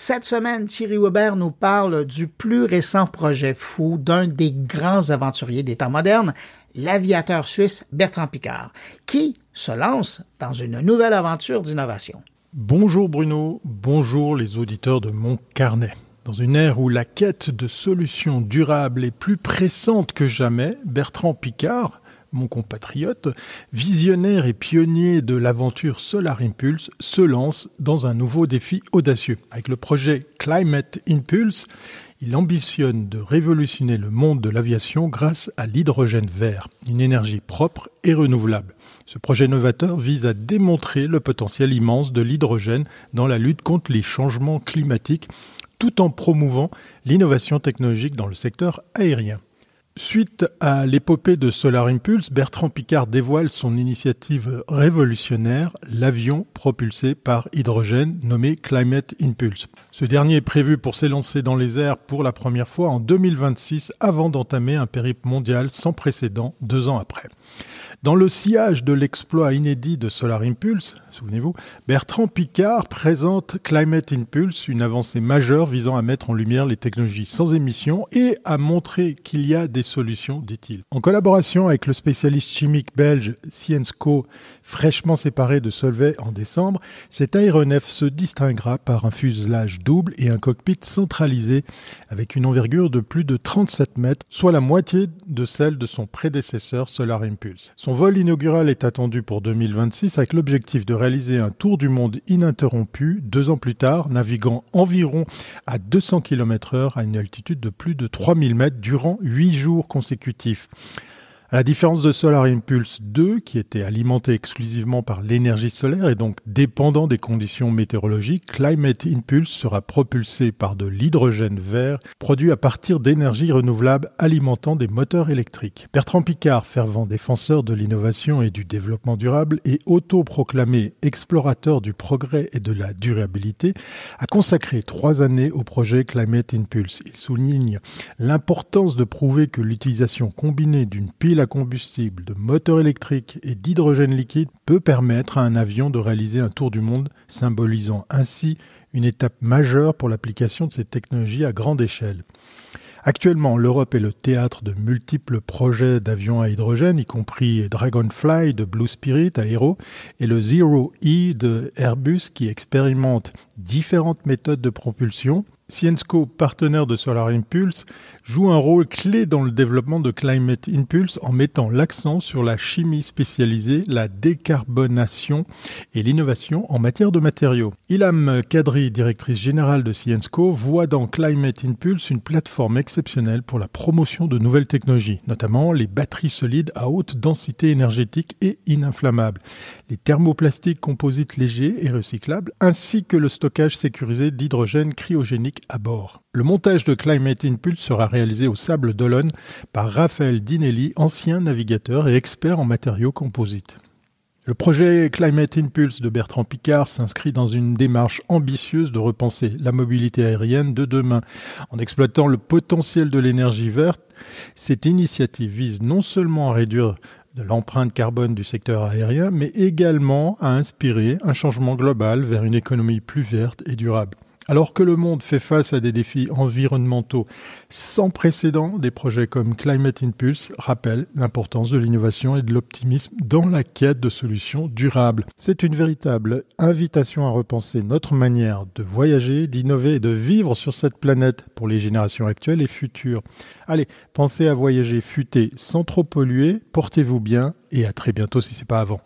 Cette semaine, Thierry Weber nous parle du plus récent projet fou d'un des grands aventuriers des temps modernes, l'aviateur suisse Bertrand Picard, qui se lance dans une nouvelle aventure d'innovation. Bonjour Bruno, bonjour les auditeurs de mon carnet. Dans une ère où la quête de solutions durables est plus pressante que jamais, Bertrand Picard, mon compatriote, visionnaire et pionnier de l'aventure Solar Impulse, se lance dans un nouveau défi audacieux. Avec le projet Climate Impulse, il ambitionne de révolutionner le monde de l'aviation grâce à l'hydrogène vert, une énergie propre et renouvelable. Ce projet novateur vise à démontrer le potentiel immense de l'hydrogène dans la lutte contre les changements climatiques tout en promouvant l'innovation technologique dans le secteur aérien. Suite à l'épopée de Solar Impulse, Bertrand Picard dévoile son initiative révolutionnaire, l'avion propulsé par hydrogène nommé Climate Impulse. Ce dernier est prévu pour s'élancer dans les airs pour la première fois en 2026 avant d'entamer un périple mondial sans précédent deux ans après. Dans le sillage de l'exploit inédit de Solar Impulse, souvenez-vous, Bertrand Picard présente Climate Impulse, une avancée majeure visant à mettre en lumière les technologies sans émissions et à montrer qu'il y a des solutions, dit-il. En collaboration avec le spécialiste chimique belge Ciensco, fraîchement séparé de Solvay en décembre, cet aéronef se distinguera par un fuselage double et un cockpit centralisé avec une envergure de plus de 37 mètres, soit la moitié de celle de son prédécesseur Solar Impulse. Vol inaugural est attendu pour 2026 avec l'objectif de réaliser un tour du monde ininterrompu deux ans plus tard, naviguant environ à 200 km heure à une altitude de plus de 3000 mètres durant huit jours consécutifs. À la différence de Solar Impulse 2, qui était alimenté exclusivement par l'énergie solaire et donc dépendant des conditions météorologiques, Climate Impulse sera propulsé par de l'hydrogène vert produit à partir d'énergie renouvelable alimentant des moteurs électriques. Bertrand Picard, fervent défenseur de l'innovation et du développement durable et autoproclamé explorateur du progrès et de la durabilité, a consacré trois années au projet Climate Impulse. Il souligne l'importance de prouver que l'utilisation combinée d'une pile à combustible, de moteur électrique et d'hydrogène liquide peut permettre à un avion de réaliser un tour du monde, symbolisant ainsi une étape majeure pour l'application de ces technologies à grande échelle. Actuellement, l'Europe est le théâtre de multiples projets d'avions à hydrogène, y compris Dragonfly de Blue Spirit Aero et le Zero E de Airbus qui expérimente différentes méthodes de propulsion Ciensco, partenaire de Solar Impulse, joue un rôle clé dans le développement de Climate Impulse en mettant l'accent sur la chimie spécialisée, la décarbonation et l'innovation en matière de matériaux. Ilham Kadri, directrice générale de Ciensco, voit dans Climate Impulse une plateforme exceptionnelle pour la promotion de nouvelles technologies, notamment les batteries solides à haute densité énergétique et ininflammables, les thermoplastiques composites légers et recyclables, ainsi que le stockage sécurisé d'hydrogène cryogénique bord. Le montage de Climate Impulse sera réalisé au Sable d'Olonne par Raphaël Dinelli, ancien navigateur et expert en matériaux composites. Le projet Climate Impulse de Bertrand Picard s'inscrit dans une démarche ambitieuse de repenser la mobilité aérienne de demain. En exploitant le potentiel de l'énergie verte, cette initiative vise non seulement à réduire l'empreinte carbone du secteur aérien, mais également à inspirer un changement global vers une économie plus verte et durable. Alors que le monde fait face à des défis environnementaux sans précédent, des projets comme Climate Impulse rappellent l'importance de l'innovation et de l'optimisme dans la quête de solutions durables. C'est une véritable invitation à repenser notre manière de voyager, d'innover et de vivre sur cette planète pour les générations actuelles et futures. Allez, pensez à voyager futé sans trop polluer, portez-vous bien et à très bientôt si c'est pas avant.